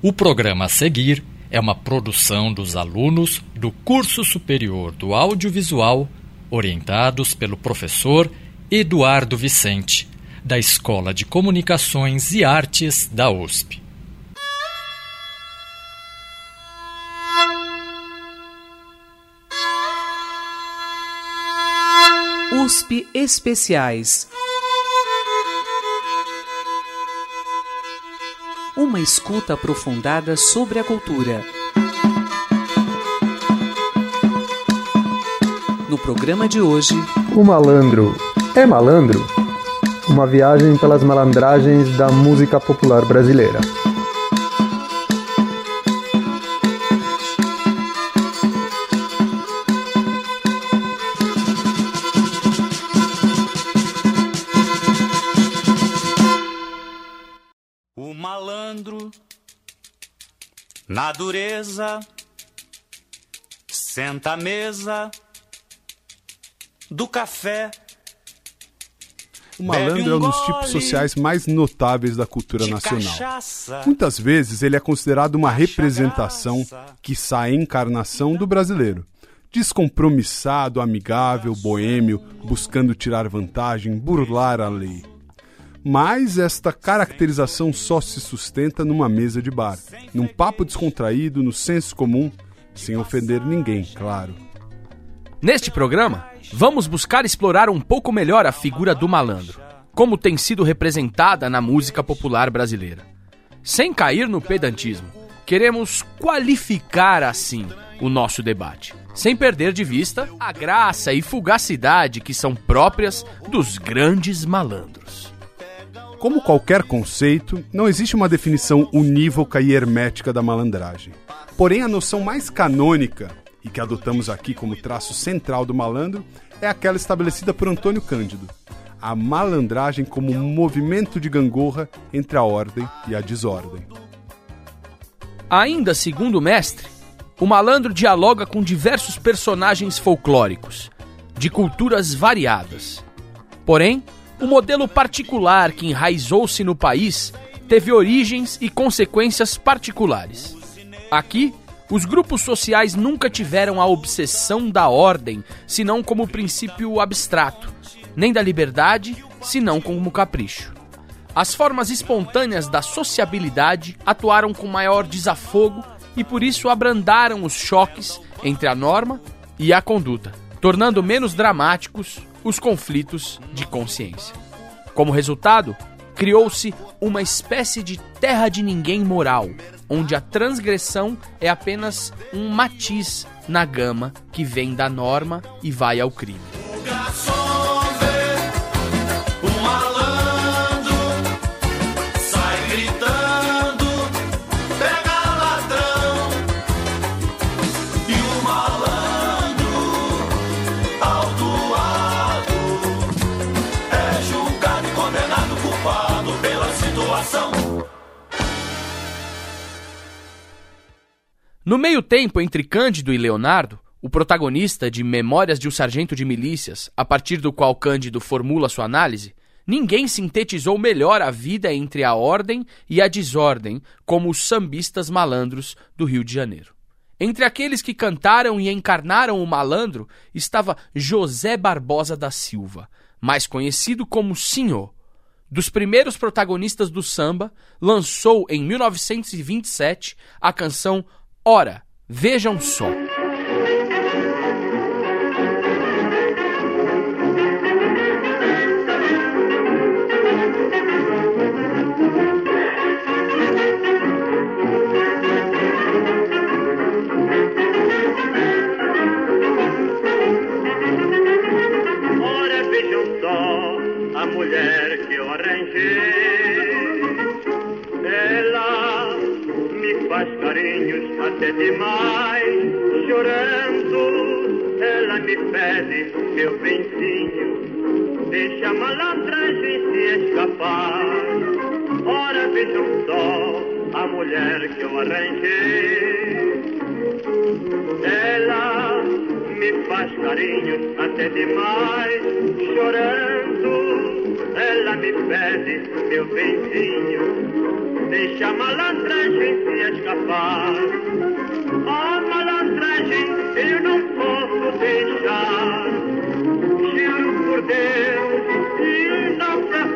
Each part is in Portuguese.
O programa a seguir é uma produção dos alunos do Curso Superior do Audiovisual, orientados pelo professor Eduardo Vicente, da Escola de Comunicações e Artes da USP. USP Especiais uma escuta aprofundada sobre a cultura. No programa de hoje, O malandro é malandro? Uma viagem pelas malandragens da música popular brasileira. Na dureza senta à mesa do café. O malandro é um dos tipos sociais mais notáveis da cultura nacional. cachaça. Muitas vezes ele é considerado uma representação, quiçá a encarnação do brasileiro. Descompromissado, amigável, boêmio, buscando tirar vantagem, burlar a lei. Mas esta caracterização só se sustenta numa mesa de bar, num papo descontraído, no senso comum, sem ofender ninguém, claro. Neste programa, vamos buscar explorar um pouco melhor a figura do malandro, como tem sido representada na música popular brasileira. Sem cair no pedantismo, queremos qualificar assim o nosso debate, sem perder de vista a graça e fugacidade que são próprias dos grandes malandros. Como qualquer conceito, não existe uma definição unívoca e hermética da malandragem. Porém, a noção mais canônica, e que adotamos aqui como traço central do malandro, é aquela estabelecida por Antônio Cândido. A malandragem como um movimento de gangorra entre a ordem e a desordem. Ainda segundo o mestre, o malandro dialoga com diversos personagens folclóricos, de culturas variadas. Porém, o modelo particular que enraizou-se no país teve origens e consequências particulares. Aqui, os grupos sociais nunca tiveram a obsessão da ordem, senão como princípio abstrato, nem da liberdade, senão como capricho. As formas espontâneas da sociabilidade atuaram com maior desafogo e por isso abrandaram os choques entre a norma e a conduta, tornando menos dramáticos os conflitos de consciência. Como resultado, criou-se uma espécie de terra de ninguém moral, onde a transgressão é apenas um matiz na gama que vem da norma e vai ao crime. No meio tempo entre Cândido e Leonardo, o protagonista de Memórias de um Sargento de Milícias, a partir do qual Cândido formula sua análise, ninguém sintetizou melhor a vida entre a ordem e a desordem como os sambistas malandros do Rio de Janeiro. Entre aqueles que cantaram e encarnaram o malandro estava José Barbosa da Silva, mais conhecido como Senhor. Dos primeiros protagonistas do samba, lançou em 1927 a canção Ora, vejam só. Meu benzinho, deixa a malandragem se escapar. Ora vejam só a mulher que eu arranjei. Ela me faz carinhos até demais, chorando. Ela me pede, meu benzinho, deixa a malandragem se escapar. A malandragem eu não posso deixar. Juro por Deus e Nossa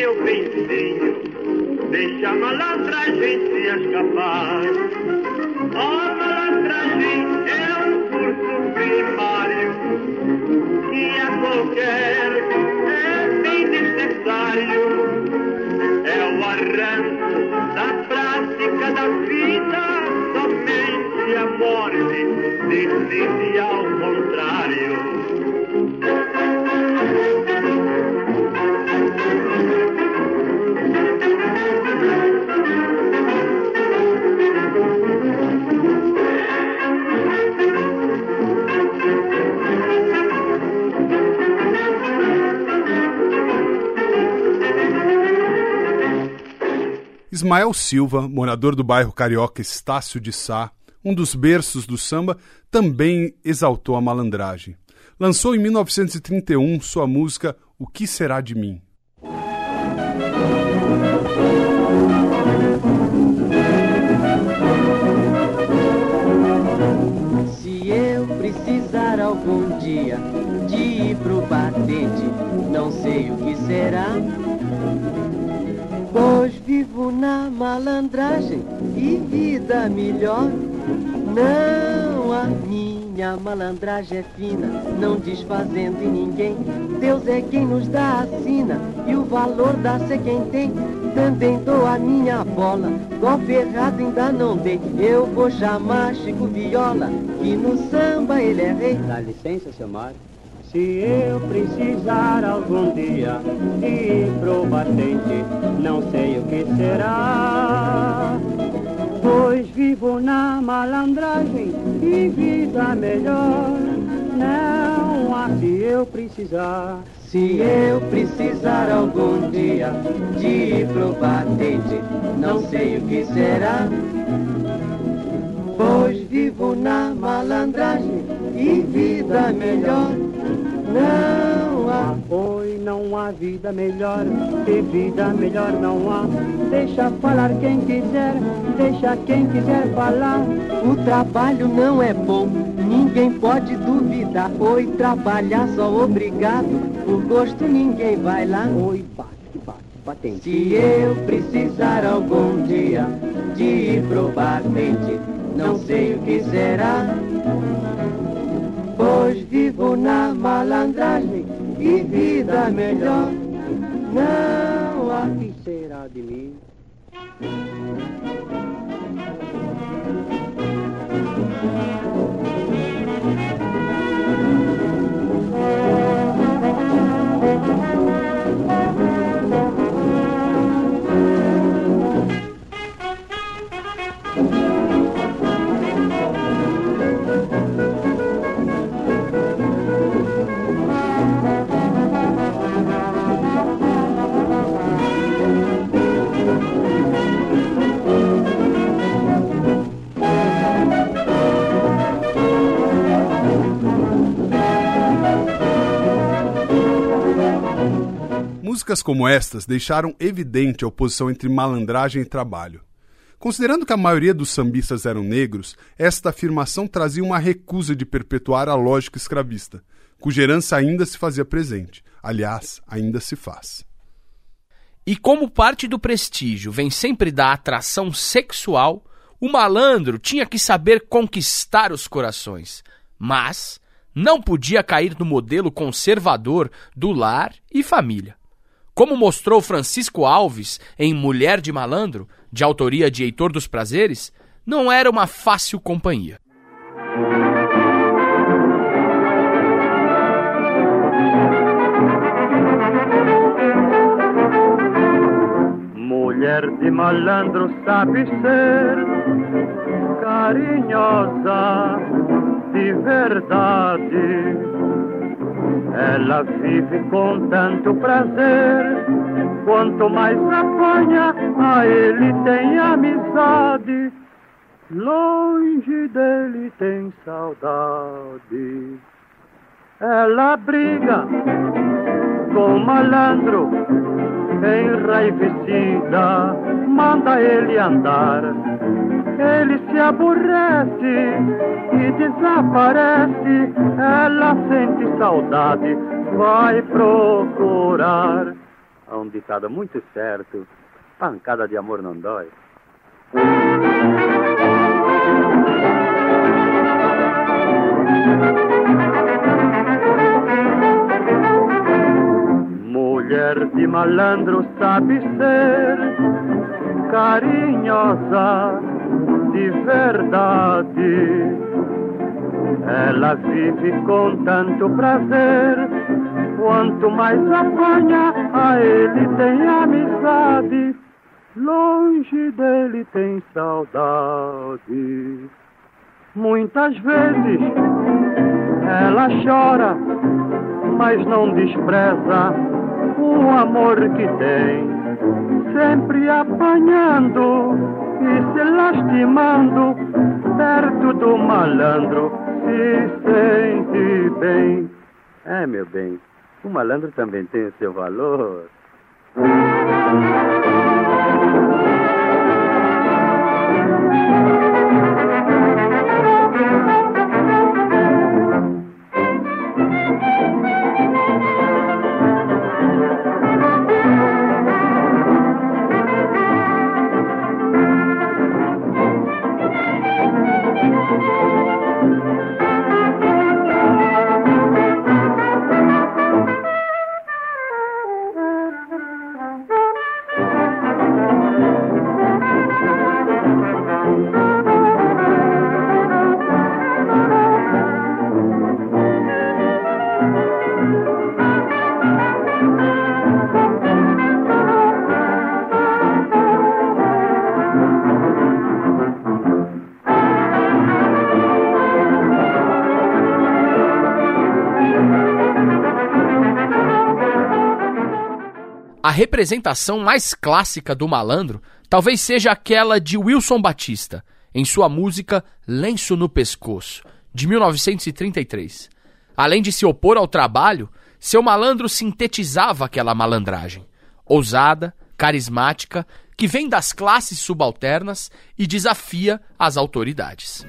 meu benzinho, deixa a malandragem se escapar. A malandragem é um curso primário que a qualquer é bem necessário. É o arranco da prática da vida, somente a morte decide ao Ismael Silva, morador do bairro carioca Estácio de Sá, um dos berços do samba, também exaltou a malandragem. Lançou em 1931 sua música O Que Será de Mim? Se eu precisar algum dia de ir pro batente, não sei o que será. Vivo na malandragem e vida melhor. Não, a minha malandragem é fina, não desfazendo em ninguém. Deus é quem nos dá a sina e o valor dá-se quem tem. Também dou a minha bola, golpe errado ainda não dei. Eu vou chamar Chico Viola, que no samba ele é rei. Dá licença, seu Mário. Se eu precisar algum dia ir pro batente, não sei o que será. Pois vivo na malandragem e vida melhor. Não há se eu precisar. Se eu precisar algum dia de ir pro batente, não sei o que será. Pois vivo na malandragem e vida melhor. Não há, Oi, não há vida melhor, que vida melhor não há. Deixa falar quem quiser, deixa quem quiser falar. o trabalho não é bom, ninguém pode duvidar. Oi, trabalhar só obrigado, por gosto ninguém vai lá. Oi, bate, bate, batente. Se eu precisar algum dia de ir pro batente, não sei o que será. Pois vivo na malandragem e vida melhor. Não há que será de mim? Músicas como estas deixaram evidente a oposição entre malandragem e trabalho. Considerando que a maioria dos sambistas eram negros, esta afirmação trazia uma recusa de perpetuar a lógica escravista, cuja herança ainda se fazia presente. Aliás, ainda se faz. E como parte do prestígio vem sempre da atração sexual, o malandro tinha que saber conquistar os corações, mas não podia cair no modelo conservador do lar e família. Como mostrou Francisco Alves em Mulher de Malandro, de autoria de Heitor dos Prazeres, não era uma fácil companhia. Mulher de malandro sabe ser carinhosa de verdade. Ela vive com tanto prazer, quanto mais apanha, a ele tem amizade. Longe dele tem saudade. Ela briga com malandro, enraivecida, manda ele andar. Ele se aborrece e desaparece. Ela sente saudade, vai procurar. Há um ditado muito certo: pancada de amor não dói. Mulher de malandro sabe ser carinhosa de verdade. Ela vive com tanto prazer, quanto mais apanha, a ele tem amizade. Longe dele tem saudade. Muitas vezes ela chora, mas não despreza o amor que tem. Sempre apanhando e se lastimando, perto do malandro se sente bem. É, meu bem, o malandro também tem o seu valor. Representação mais clássica do malandro talvez seja aquela de Wilson Batista, em sua música Lenço no Pescoço, de 1933. Além de se opor ao trabalho, seu malandro sintetizava aquela malandragem, ousada, carismática, que vem das classes subalternas e desafia as autoridades.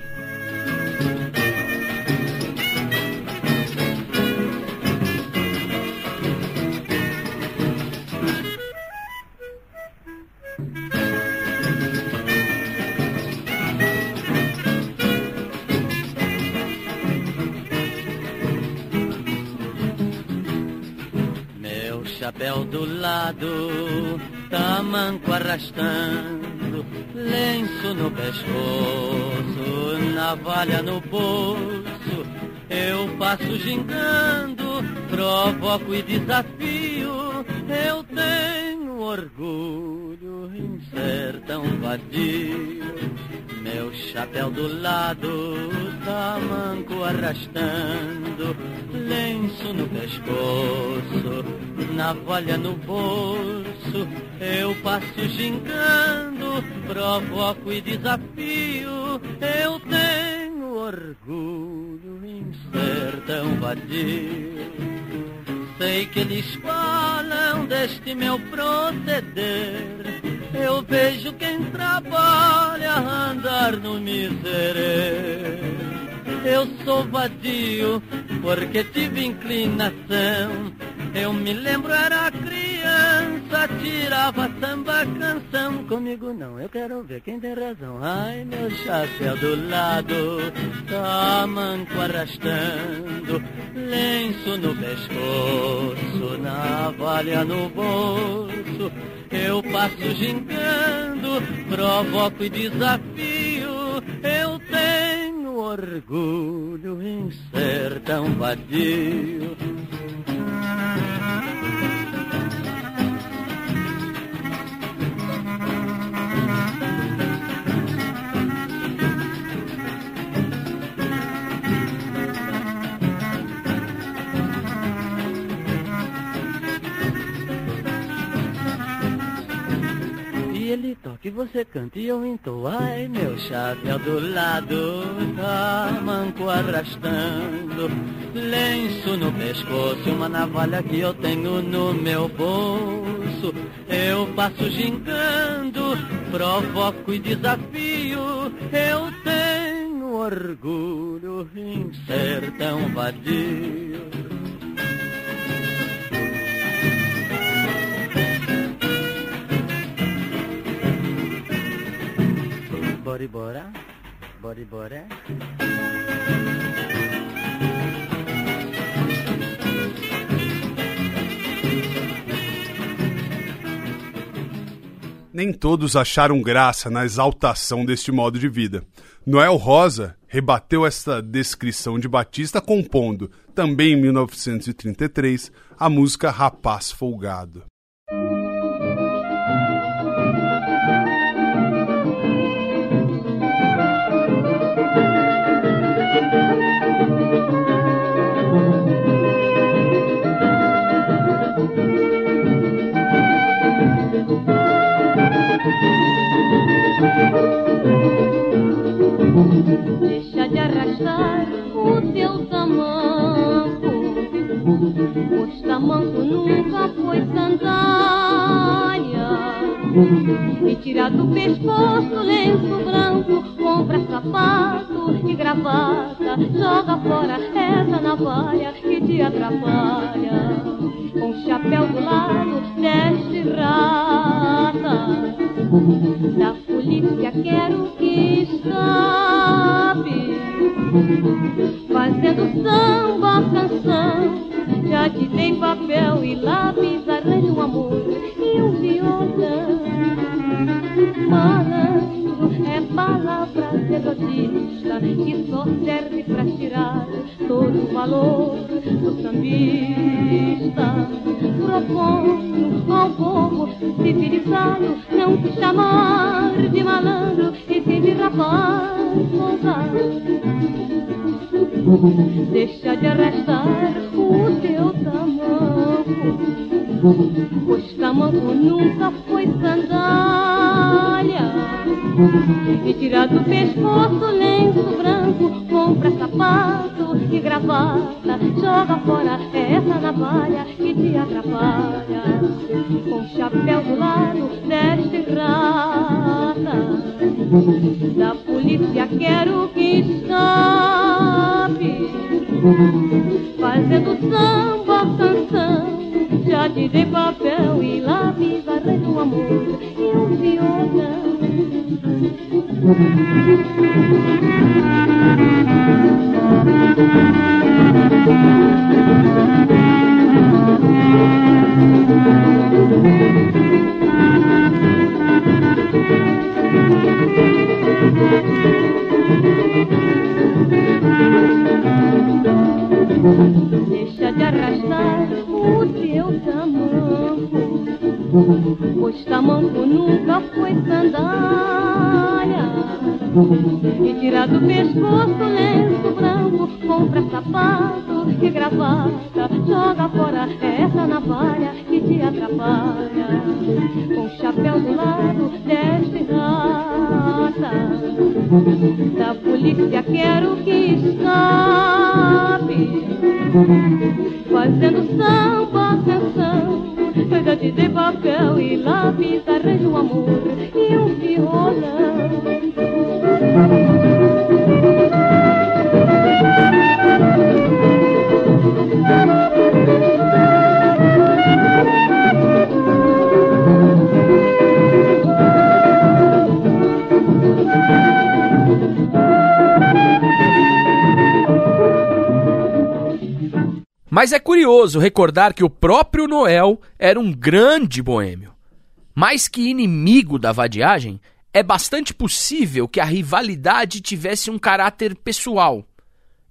Chapéu do lado, tamanco arrastando, lenço no pescoço, navalha no bolso. Eu passo gingando, provoco e desafio. Eu tenho orgulho em ser tão vadio. Meu chapéu do lado, tamanco arrastando, lenço no pescoço, navalha no bolso. Eu passo gingando, provoco e desafio. Eu tenho orgulho em ser tão vadio. Sei que eles falam deste meu proceder. Eu vejo quem trabalha andar no miserê. Eu sou vadio porque tive inclinação. Eu me lembro era criança, grava samba canção comigo não, eu quero ver quem tem razão. Ai, meu chapéu do lado, tamanco arrastando, lenço no pescoço, navalha no bolso. Eu passo gingando, provoco e desafio, eu tenho orgulho em ser tão vadio. E ele toca e você canta e eu entoo Ai meu chapéu do lado Tamanco arrastando. Lenço no pescoço Uma navalha que eu tenho no meu bolso. Eu passo gingando Provoco e desafio. Eu tenho orgulho Em ser tão vadio Bora, bora, bora, bora. Nem todos acharam graça na exaltação deste modo de vida. Noel Rosa rebateu esta descrição de Batista compondo, também em 1933, a música Rapaz Folgado. Deixa de arrastar o teu tamanco. Pois tamanco nunca foi sandália. E tira do pescoço lenço branco Compra sapato e gravata. Joga fora essa navalha que te atrapalha. Com chapéu do lado deste rata. Da polícia quero que escape Fazendo samba, canção Já te dei papel e lápis Arranjo um amor e um violão. Malandro é palavra derrotista Que só serve pra tirar todo o valor do sambista. Proponho Deixa de arrastar o teu tamanco Pois tamanco nunca foi sandália. E tira do De arrastar o teu tamanco Pois tamanco nunca foi sandália. E tira do pescoço lenço branco Compra sapato e gravata Joga fora essa navalha que te atrapalha. Com chapéu do lado deste rata Da polícia quero que escape Fazendo samba, canção te dei papel e lápis Arranjo um amor e um violão Mas é curioso recordar que o próprio Noel era um grande boêmio. Mais que inimigo da vadiagem, é bastante possível que a rivalidade tivesse um caráter pessoal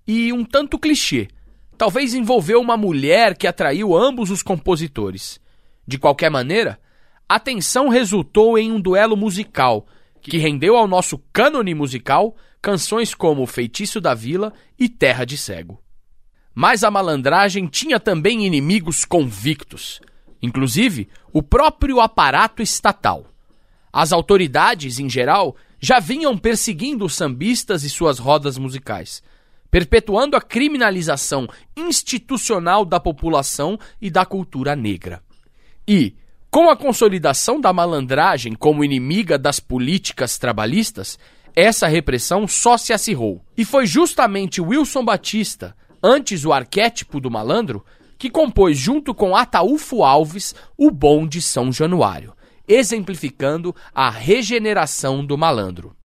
e um tanto clichê. Talvez envolveu uma mulher que atraiu ambos os compositores. De qualquer maneira, a tensão resultou em um duelo musical que rendeu ao nosso cânone musical canções como Feitiço da Vila e Terra de Cego. Mas a malandragem tinha também inimigos convictos, inclusive o próprio aparato estatal. As autoridades, em geral, já vinham perseguindo os sambistas e suas rodas musicais, perpetuando a criminalização institucional da população e da cultura negra. E, com a consolidação da malandragem como inimiga das políticas trabalhistas, essa repressão só se acirrou. E foi justamente Wilson Batista, antes o arquétipo do malandro, que compôs junto com Ataúfo Alves o Bom de São Januário, exemplificando a regeneração do malandro.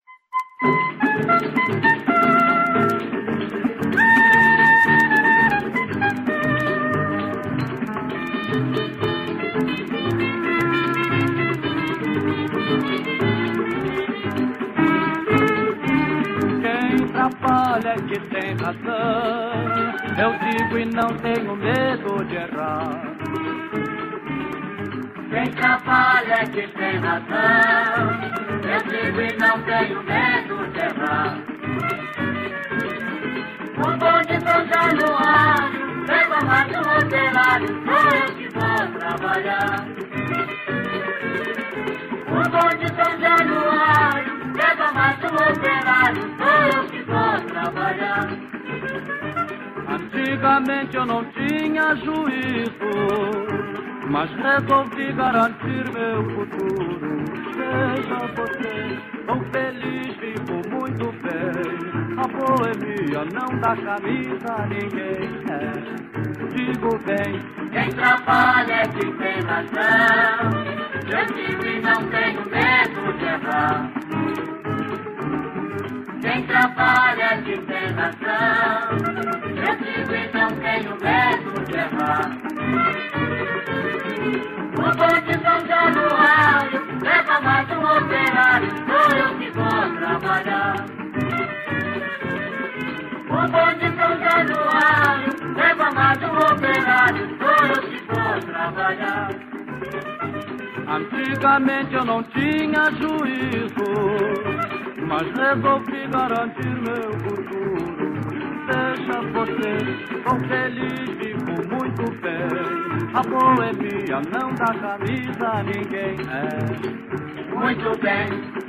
Que tem razão. Eu digo e não tenho medo de errar. Quem trabalha é que tem razão. Eu digo e não tenho medo de errar. O bom de São Januário leva mais um operário, sou eu que vou trabalhar. O bom de São Januário um operário, eu que vou trabalhar. Antigamente eu não tinha juízo, mas resolvi garantir meu futuro. Seja você tão feliz, vivo muito bem. A boemia não dá camisa a ninguém. É, digo bem, quem trabalha é que tem razão. Eu e não tenho medo de errar. Quem trabalha é tem razão. Eu digo e não tenho medo de errar. O bom de São Januário leva mais um operário, sou eu que vou trabalhar. O bom de São Januário leva mais um operário, sou eu que vou trabalhar. Antigamente eu não tinha juízo, mas resolvi garantir meu futuro. Deixa você, tão feliz, vivo muito bem. A boemia não dá camisa a ninguém. É, muito bem.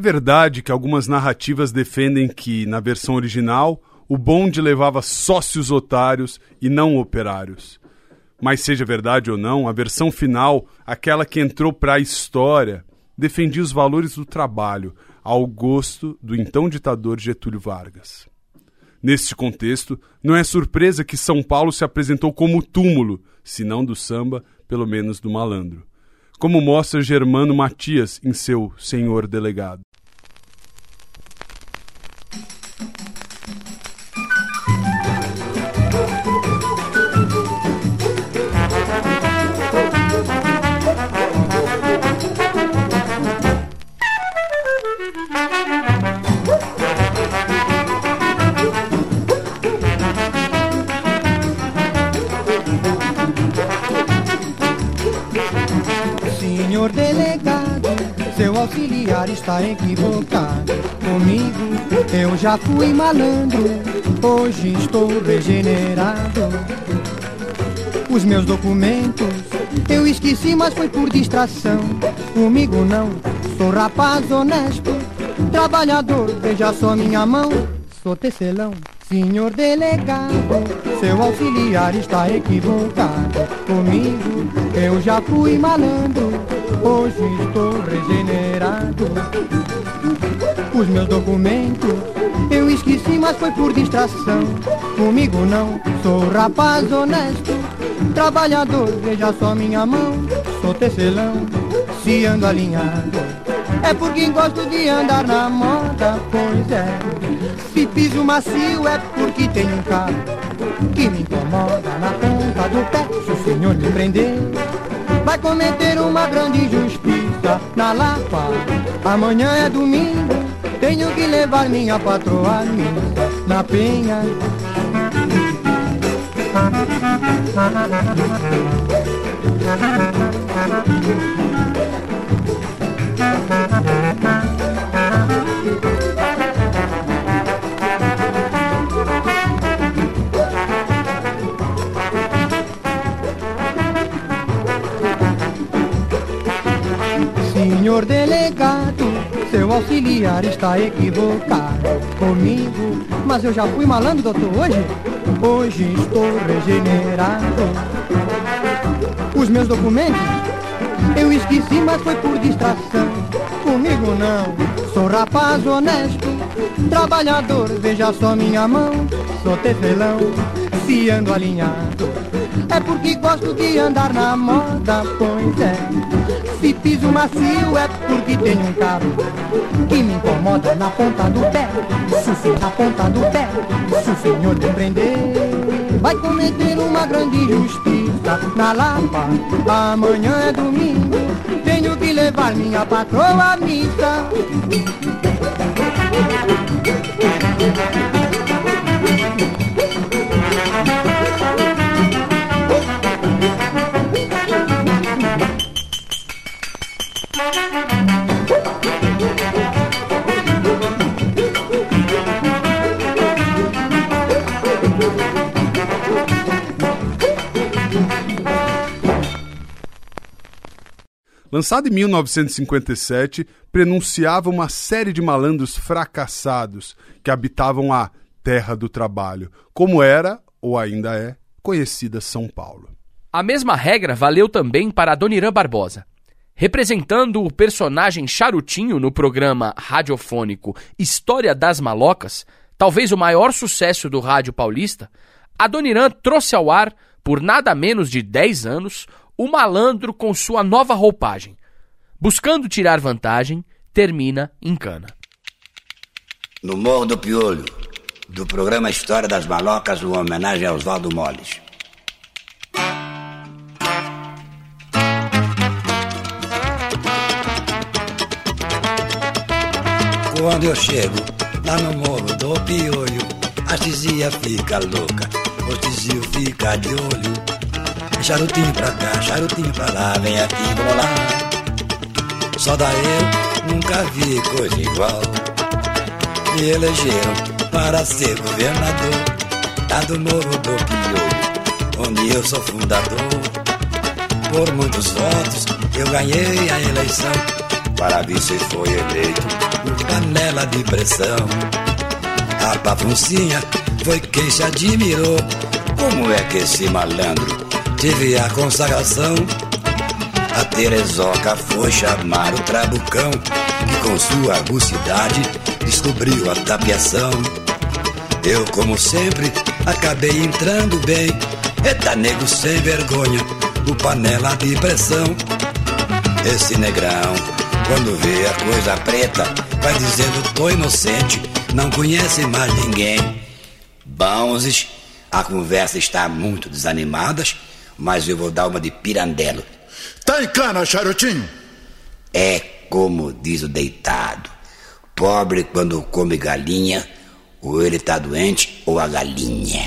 É verdade que algumas narrativas defendem que, na versão original, o bonde levava sócios otários e não operários. Mas seja verdade ou não, a versão final, aquela que entrou para a história, defendia os valores do trabalho, ao gosto do então ditador Getúlio Vargas. Neste contexto, não é surpresa que São Paulo se apresentou como túmulo, se não do samba, pelo menos do malandro. Como mostra Germano Matias em seu Senhor Delegado. Auxiliar está equivocado. Comigo eu já fui malandro, hoje estou regenerado. Os meus documentos eu esqueci, mas foi por distração. Comigo não, sou rapaz honesto, trabalhador, veja só minha mão, sou tecelão. Senhor delegado, seu auxiliar está equivocado. Comigo eu já fui malandro, hoje estou regenerado. Os meus documentos eu esqueci, mas foi por distração. Comigo não, sou rapaz honesto, trabalhador, veja só minha mão, sou tecelão, se ando alinhado. É porque gosto de andar na moda, pois é. Se piso macio é porque tenho um carro que me incomoda na ponta do pé. Se o senhor me prender, vai cometer uma grande injustiça na Lapa. Amanhã é domingo, tenho que levar minha patroa na penha. Senhor delegado, seu auxiliar está equivocado comigo. Mas eu já fui malandro, doutor, hoje? Hoje estou regenerado. Os meus documentos eu esqueci, mas foi por distração. Comigo não, sou rapaz honesto, trabalhador, veja só minha mão, sou tecelão, se ando alinhado. É porque gosto de andar na moda, pois é. Se piso macio é porque tenho um carro que me incomoda na ponta do pé. Sufi na ponta do pé, se o senhor me prender, vai cometer uma grande injustiça na Lapa. Amanhã é domingo, tenho que levar minha patroa à missa. Lançado em 1957, prenunciava uma série de malandros fracassados que habitavam a Terra do Trabalho, como era, ou ainda é, conhecida São Paulo. A mesma regra valeu também para Adoniran Barbosa. Representando o personagem Charutinho no programa radiofônico História das Malocas, talvez o maior sucesso do rádio paulista, Adoniran trouxe ao ar, por nada menos de 10 anos, o malandro com sua nova roupagem. Buscando tirar vantagem, termina em cana. No Morro do Piolho, do programa História das Malocas, uma homenagem a Oswaldo Moles. Quando eu chego lá no Morro do Piolho, a tizia fica louca, o tizio fica de olho. Charutinho pra cá, charutinho pra lá, vem aqui, vamos lá. Só daí eu nunca vi coisa igual. Me elegeram para ser governador, lá do Morro do Piolho, onde eu sou fundador. Por muitos votos eu ganhei a eleição, para vice foi eleito por panela de pressão. A papuncinha foi quem se admirou. Como é que esse malandro tive a consagração. A Terezoca foi chamar o Trabucão, que com sua agucidade descobriu a tapiação. Eu, como sempre, acabei entrando bem. Eita, nego sem vergonha, o panela de pressão. Esse negrão, quando vê a coisa preta, vai dizendo: tô inocente, não conhece mais ninguém. Bãozes, a conversa está muito desanimada mas eu vou dar uma de pirandelo. Tá em cana, charutinho? É como diz o deitado: pobre quando come galinha, ou ele tá doente ou a galinha.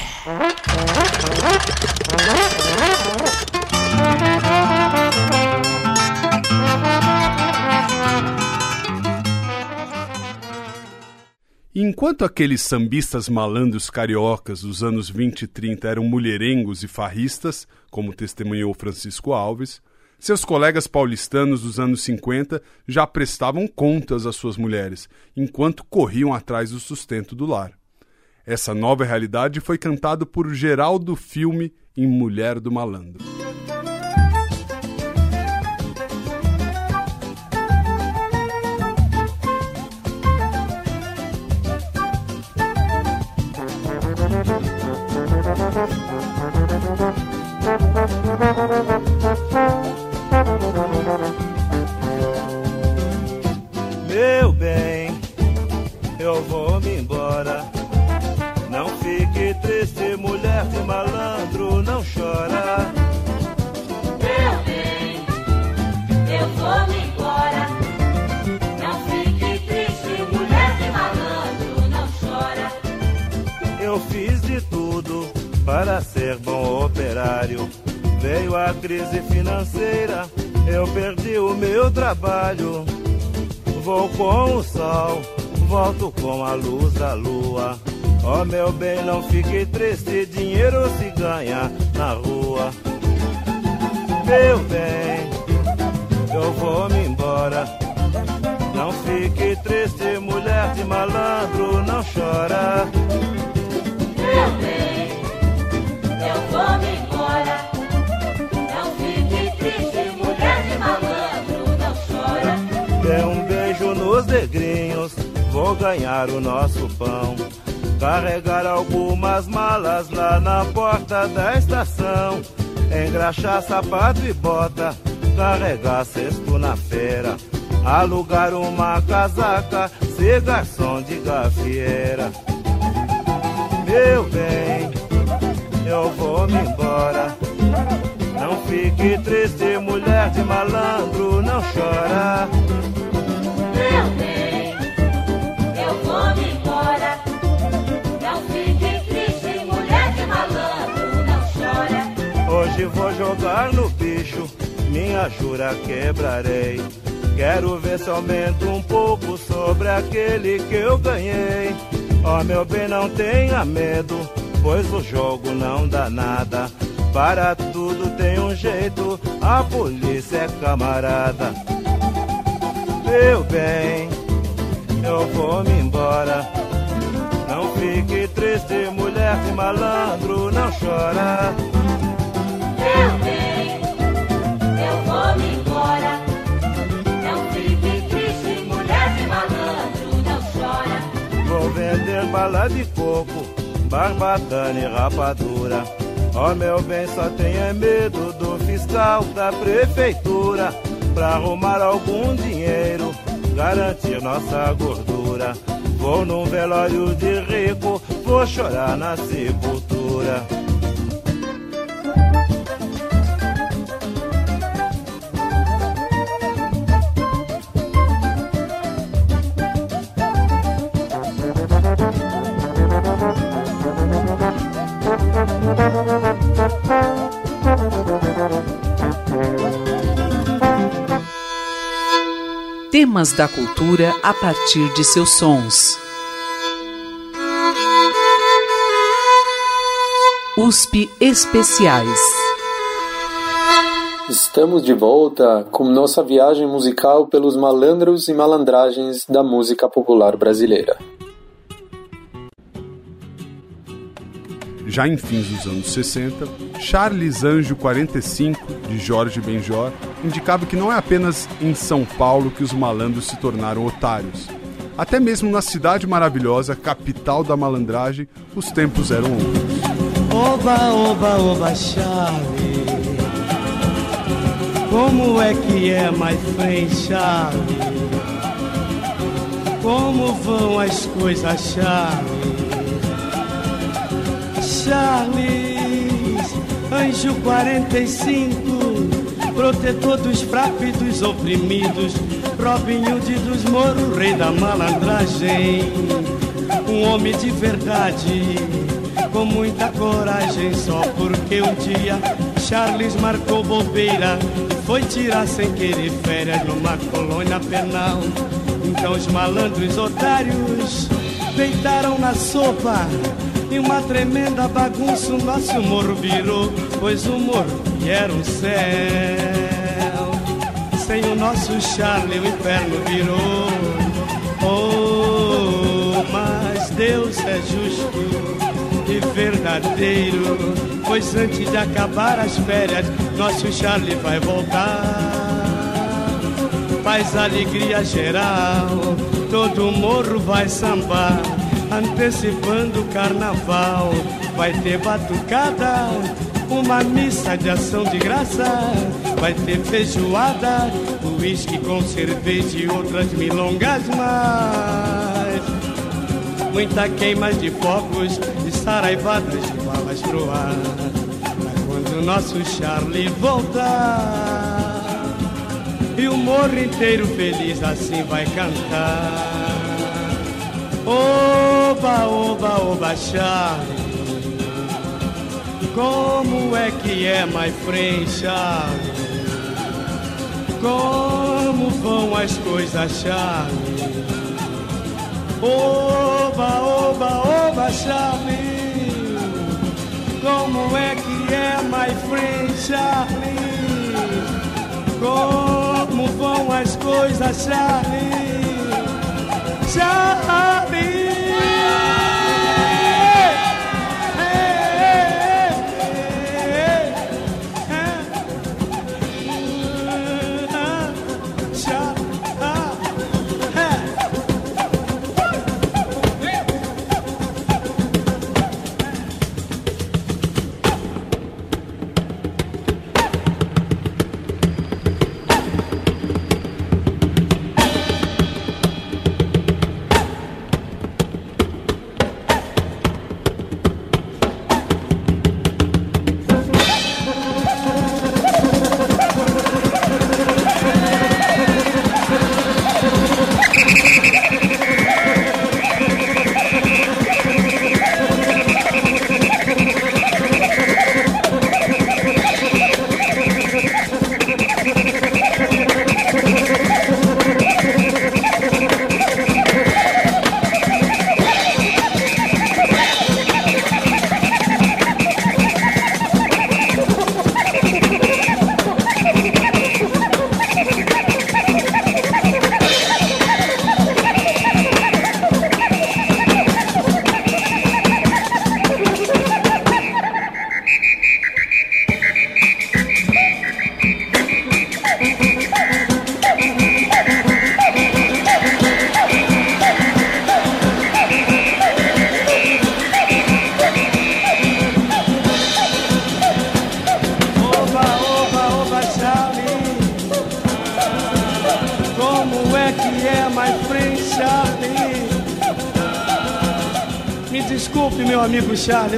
Enquanto aqueles sambistas malandros cariocas dos anos 20 e 30 eram mulherengos e farristas, como testemunhou Francisco Alves, seus colegas paulistanos dos anos 50 já prestavam contas às suas mulheres, enquanto corriam atrás do sustento do lar. Essa nova realidade foi cantada por Geraldo Filme em Mulher do Malandro. Meu bem, eu vou me embora. Não fique triste, mulher de malandro, não chora. Meu bem, eu vou me embora. Não fique triste, mulher de malandro, não chora. Eu fiz de tudo para ser bom operário. Veio a crise financeira, eu perdi o meu trabalho. Vou com o sol, volto com a luz da lua. Oh meu bem, não fique triste, dinheiro se ganha na rua. Meu bem, eu vou me embora. Não fique triste, mulher de malandro, não chora. Meu bem, negrinhos, vou ganhar o nosso pão. Carregar algumas malas lá na porta da estação. Engraxar sapato e bota, carregar cesto na feira. Alugar uma casaca, ser garçom de gafieira. Meu bem, eu vou me embora. Não fique triste, mulher de malandro, não chora. Meu bem, eu vou me embora. Não fique triste, mulher de malandro, não chora. Hoje vou jogar no bicho, minha jura quebrarei. Quero ver se aumento um pouco sobre aquele que eu ganhei. Ó oh, meu bem, não tenha medo, pois o jogo não dá nada. Para tudo tem um jeito, a polícia é camarada. Meu bem, eu vou me embora. Não fique triste, mulher de malandro, não chora. Meu bem, eu vou me embora. Não fique triste, mulher de malandro, não chora. Vou vender bala de coco, barbatana e rapadura. Ó meu bem, só tenha medo do fiscal da prefeitura. Pra arrumar algum dinheiro, garantir nossa gordura. Vou num velório de rico, vou chorar na sepultura Temas da cultura a partir de seus sons. USP Especiais. Estamos de volta com nossa viagem musical pelos malandros e malandragens da música popular brasileira. Já em fins dos anos 60, Charles Anjo 45, de Jorge Benjor, indicava que não é apenas em São Paulo que os malandros se tornaram otários. Até mesmo na cidade maravilhosa, capital da malandragem, os tempos eram outros. Oba, oba, oba, Charlie. Como é que é, my friend Charlie? Como vão as coisas, Charlie? Charles, anjo 45, protetor dos fracos e dos oprimidos, Robin Hood dos moros, rei da malandragem, um homem de verdade, com muita coragem, só porque um dia Charles marcou bobeira foi tirar sem querer férias numa colônia penal. Então os malandros otários deitaram na sopa e uma tremenda bagunça o nosso morro virou, pois o morro era um céu. Sem o nosso Charlie o inferno virou. Oh, mas Deus é justo e verdadeiro, pois antes de acabar as férias, nosso Charlie vai voltar. Faz alegria geral, todo morro vai sambar antecipando o carnaval. Vai ter batucada, uma missa de ação de graça. Vai ter feijoada, uísque com cerveja e outras milongas mais. Muita queima de fogos e saraivadas de balas pro ar. Pra quando nosso Charlie voltar. E o morro inteiro feliz assim vai cantar. Oba, oba, oba, Charlie. Como é que é, my friend Charlie? Como vão as coisas, Charlie? Oba, oba, oba, Charlie. Como é que é, my friend Charlie? Como vão as coisas, Charlie? Charlie.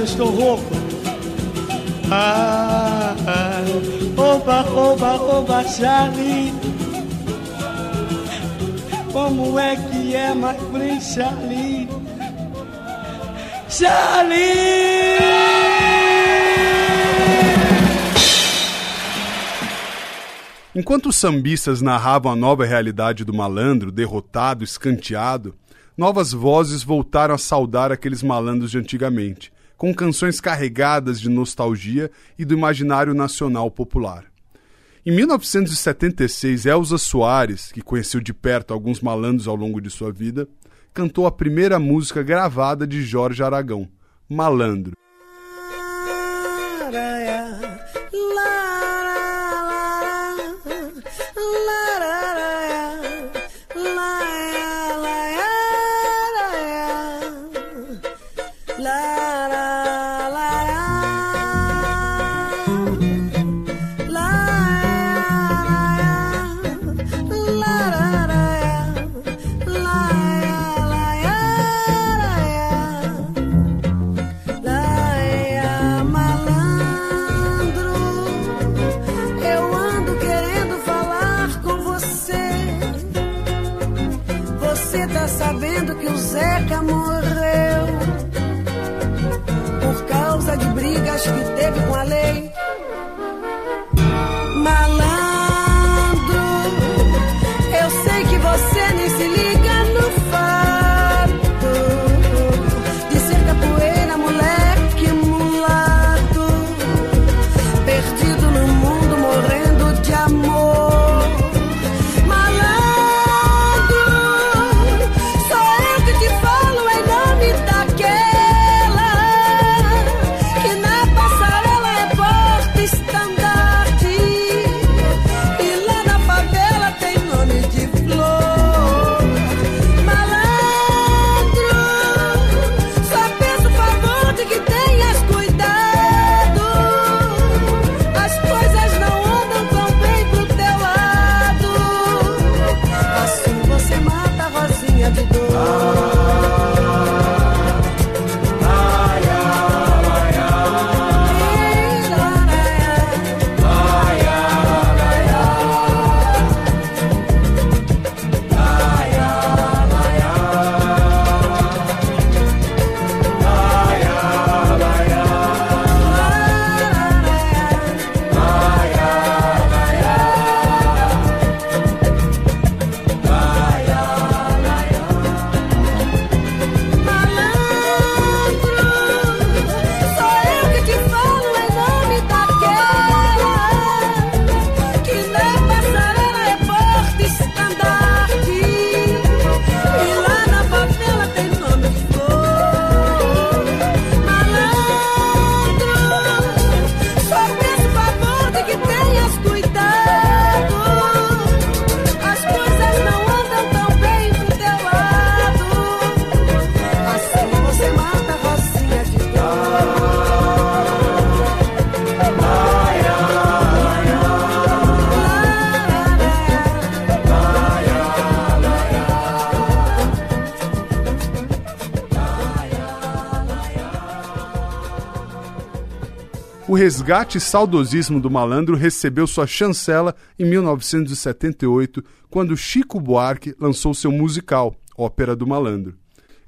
Estou rouco. Ah, ah, oba, oba, oba, Charlie. Como é que é, my friend Charlie? Charlie! Enquanto os sambistas narravam a nova realidade do malandro, derrotado, escanteado, novas vozes voltaram a saudar aqueles malandros de antigamente, com canções carregadas de nostalgia e do imaginário nacional popular. Em 1976, Elza Soares, que conheceu de perto alguns malandros ao longo de sua vida, cantou a primeira música gravada de Jorge Aragão, Malandro. Resgate e saudosismo do malandro recebeu sua chancela em 1978, quando Chico Buarque lançou seu musical, Ópera do Malandro.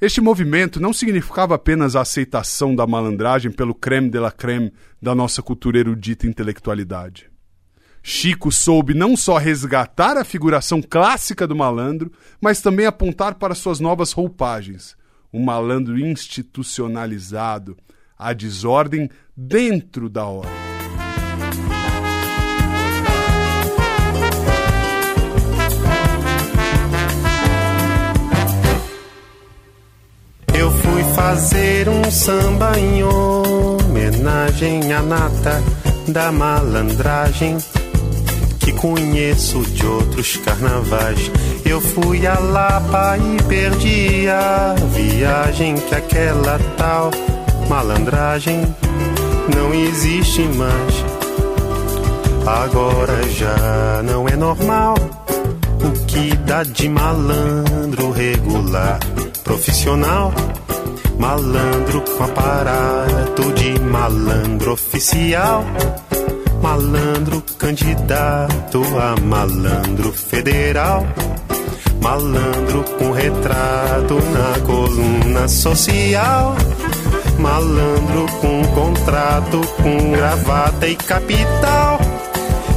Este movimento não significava apenas a aceitação da malandragem pelo creme de la creme da nossa cultura erudita intelectualidade. Chico soube não só resgatar a figuração clássica do malandro, mas também apontar para suas novas roupagens. Um malandro institucionalizado, a desordem dentro da ordem. Eu fui fazer um samba em homenagem à nata da malandragem que conheço de outros carnavais. Eu fui a Lapa e perdi a viagem que aquela tal malandragem não existe mais. Agora já não é normal o que dá de malandro regular, profissional. Malandro com aparato de malandro oficial. Malandro candidato a malandro federal. Malandro com retrato na coluna social. Malandro com contrato, com gravata e capital.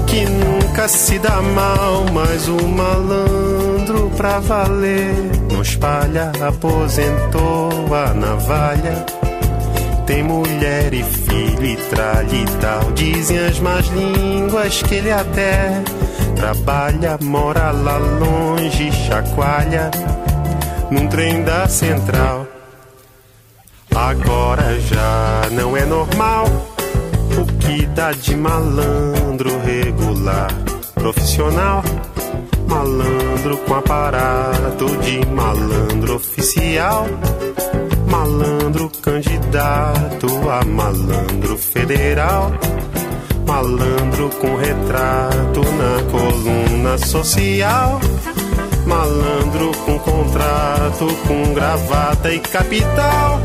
Que nunca se dá mal, mas o malandro pra valer. Não espalha, aposentou a navalha. Tem mulher e filho e tralha e tal. Dizem as más línguas que ele até trabalha, mora lá longe, chacoalha. Num trem da central. Agora já não é normal o que dá de malandro regular, profissional. Malandro com aparato de malandro oficial. Malandro candidato a malandro federal. Malandro com retrato na coluna social. Malandro com contrato, com gravata e capital.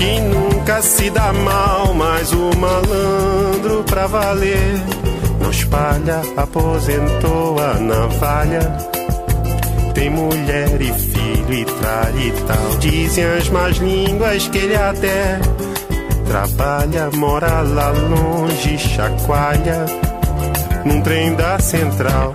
Quem nunca se dá mal, mas o malandro pra valer. Não espalha, aposentou a navalha. Tem mulher e filho e tralha e tal. Dizem as más línguas que ele até trabalha, mora lá longe, chacoalha. Num trem da central.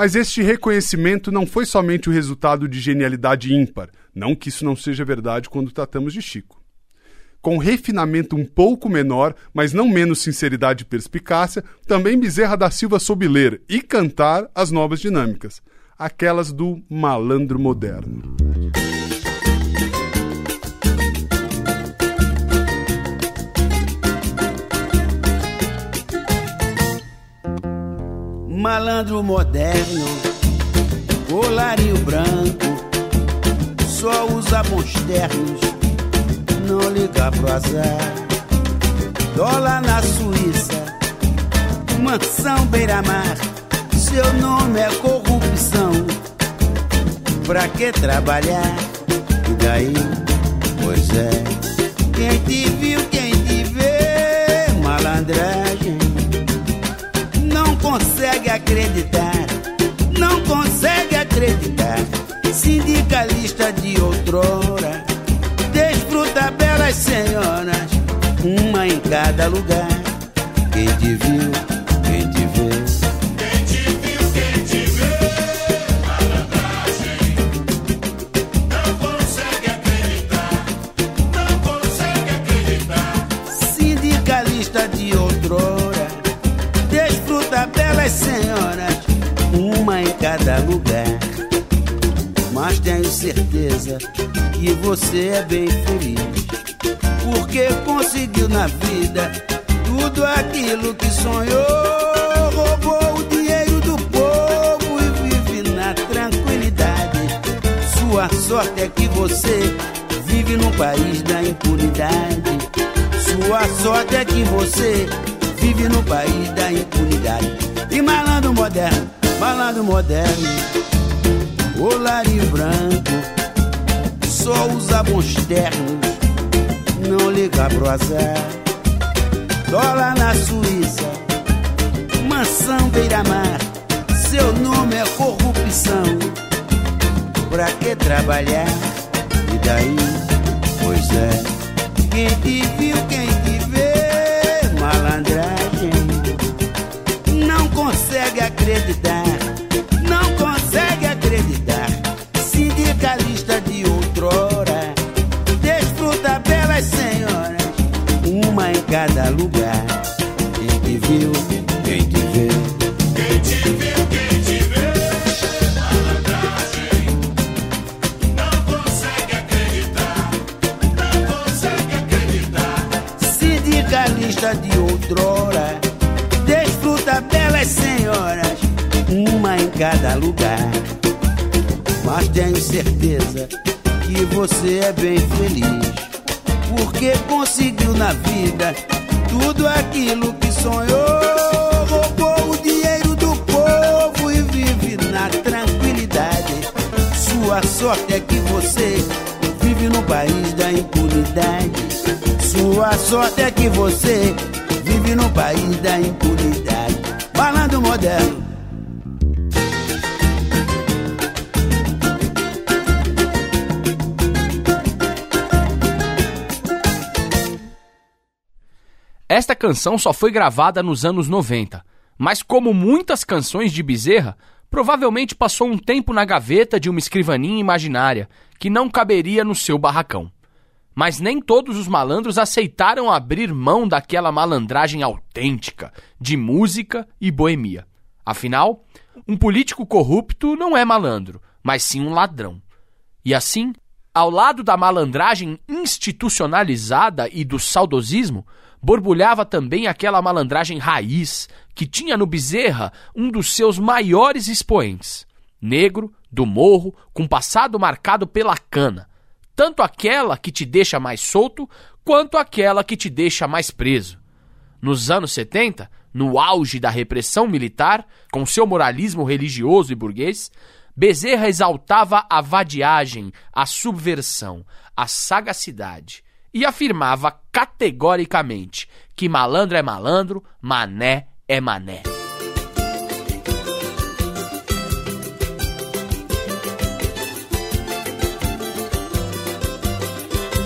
Mas este reconhecimento não foi somente o resultado de genialidade ímpar, não que isso não seja verdade quando tratamos de Chico. Com refinamento um pouco menor, mas não menos sinceridade e perspicácia, também Bezerra da Silva soube ler e cantar as novas dinâmicas, aquelas do malandro moderno. Malandro moderno, colarinho branco, só usa bons ternos, não liga pro azar. Dólar na Suíça, mansão beira-mar, seu nome é corrupção. Pra que trabalhar? E daí? Pois é, quem te viu, quem te vê, malandragem não consegue acreditar, não consegue acreditar. Sindicalista de outrora, desfruta belas senhoras, uma em cada lugar. Quem te viu, certeza que você é bem feliz. Porque conseguiu na vida tudo aquilo que sonhou. Roubou o dinheiro do povo e vive na tranquilidade. Sua sorte é que você vive num país da impunidade. Sua sorte é que você vive no país da impunidade. E malandro moderno, malandro moderno, olarinho branco, só usa bons ternos, não liga pro azar. Dólar na Suíça, mansão beira-mar, seu nome é corrupção. Pra que trabalhar? E daí? Pois é, quem te viu, lugar. Quem te viu, quem te vê. Quem te viu, quem te vê, malandragem, não consegue acreditar, não consegue acreditar. Sindicalista de outrora, desfruta belas senhoras, uma em cada lugar. Mas tenho certeza que você é bem feliz, Sua sorte é que você vive no país da impunidade. Malandro moderno. Esta canção só foi gravada nos anos 90, mas como muitas canções de Bezerra, provavelmente passou um tempo na gaveta de uma escrivaninha imaginária que não caberia no seu barracão. Mas nem todos os malandros aceitaram abrir mão daquela malandragem autêntica de música e boemia. Afinal, um político corrupto não é malandro, mas sim um ladrão. E assim, ao lado da malandragem institucionalizada e do saudosismo, borbulhava também aquela malandragem raiz que tinha no Bezerra um dos seus maiores expoentes. Negro, do morro, com passado marcado pela cana. Tanto aquela que te deixa mais solto, quanto aquela que te deixa mais preso. Nos anos 70, no auge da repressão militar, com seu moralismo religioso e burguês, Bezerra exaltava a vadiagem, a subversão, a sagacidade e afirmava categoricamente que malandro é malandro, mané é mané.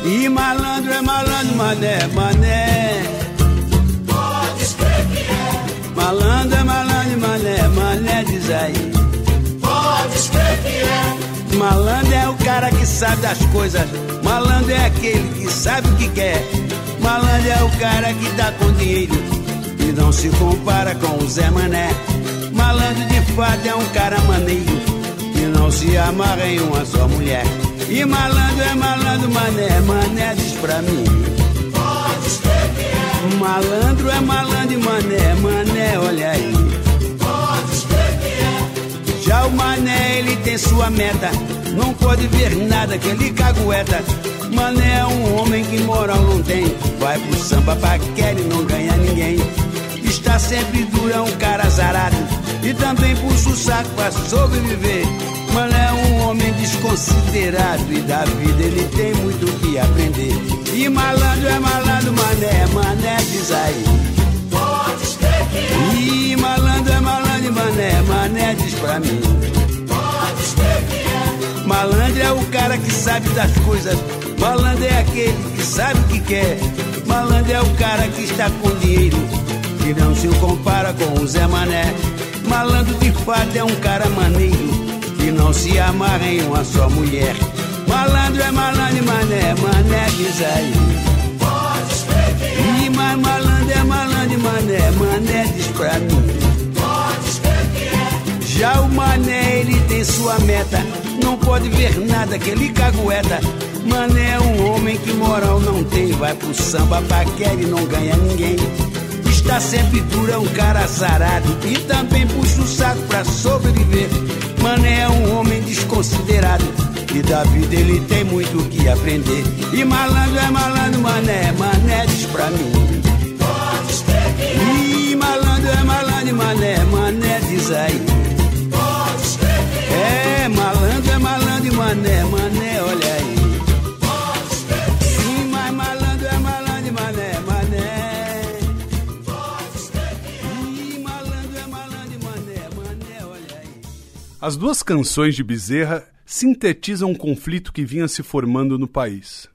E malandro é malandro, mané, mané. Pode escrever que é, Malandro é malandro, mané, mané, diz aí. pode escrever que é, Malandro é o cara que sabe das coisas. Malandro é aquele que sabe o que quer. Malandro é o cara que dá com dinheiro e não se compara com o Zé Mané. Malandro de fato é um cara maneiro que não se amarra em uma só mulher. E malandro é malandro, mané, mané diz pra mim. pode escrever é, Malandro é malandro mané, mané, olha aí. pode escrever é, Já o mané, ele tem sua meta. Não pode ver nada que ele cagueta. Mané é um homem que moral não tem. Vai pro samba paquera e não ganha ninguém. Está sempre duro, é um cara azarado. E também puxa o saco pra sobreviver. Mané é um homem desconsiderado. E da vida ele tem muito o que aprender. E malandro é malandro, mané, mané diz aí. pode que é, E malandro é malandro, mané, mané diz pra mim. que é, Malandro é o cara que sabe das coisas. Malandro é aquele que sabe o que quer. Malandro é o cara que está com dinheiro, que não se compara com o Zé Mané. Malandro de fato é um cara maneiro, que não se amarra em uma só mulher. Malandro é malandro, mané, mané diz aí. pode escrever E mais malandro é malandro, mané, mané diz pra mim. pode escrever é, Já o mané, ele tem sua meta, não pode ver nada que ele cagueta. Mané é um homem que moral não tem, vai pro samba, paquera e não ganha ninguém. Está sempre duro, é um cara azarado e também puxa o saco pra sobreviver. Mané é um homem desconsiderado e da vida ele tem muito o que aprender. E malandro é malandro, mané, mané diz pra mim. Pode escrever. E malandro é malandro, mané, mané diz aí. Pode escrever. É, malandro é malandro, mané, mané, As duas canções de Bezerra sintetizam um conflito que vinha se formando no país.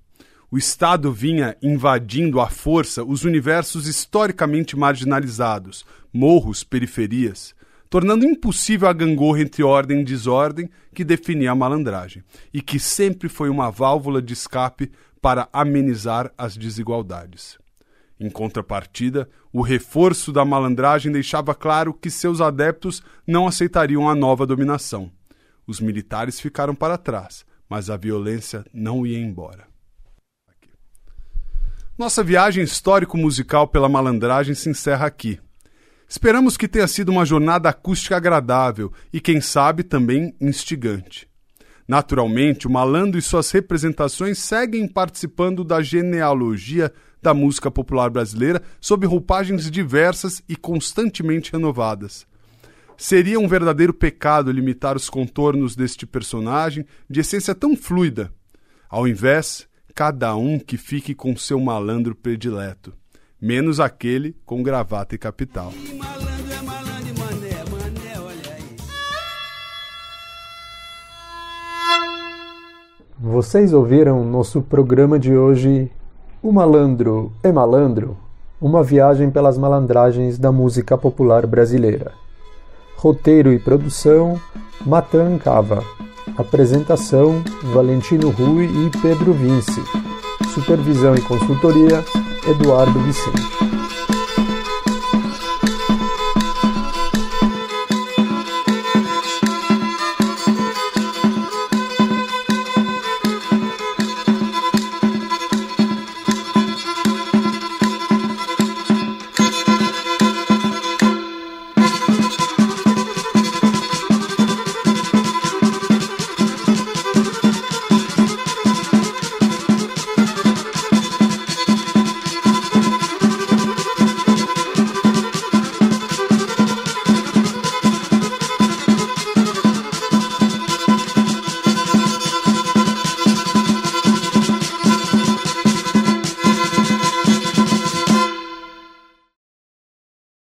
O Estado vinha invadindo à força os universos historicamente marginalizados, morros, periferias, tornando impossível a gangorra entre ordem e desordem que definia a malandragem, e que sempre foi uma válvula de escape para amenizar as desigualdades. Em contrapartida, o reforço da malandragem deixava claro que seus adeptos não aceitariam a nova dominação. Os militares ficaram para trás, mas a violência não ia embora. Nossa viagem histórico-musical pela malandragem se encerra aqui. Esperamos que tenha sido uma jornada acústica agradável e, quem sabe, também instigante. Naturalmente, o malandro e suas representações seguem participando da genealogia da música popular brasileira sob roupagens diversas e constantemente renovadas. Seria um verdadeiro pecado limitar os contornos deste personagem de essência tão fluida. Ao invés, cada um que fique com seu malandro predileto, menos aquele com gravata e capital. Vocês ouviram nosso programa de hoje O Malandro é Malandro? Uma viagem pelas malandragens da música popular brasileira. Roteiro e produção: Matan Cava. Apresentação: Valentino Rui e Pedro Vince. Supervisão e consultoria: Eduardo Vicente.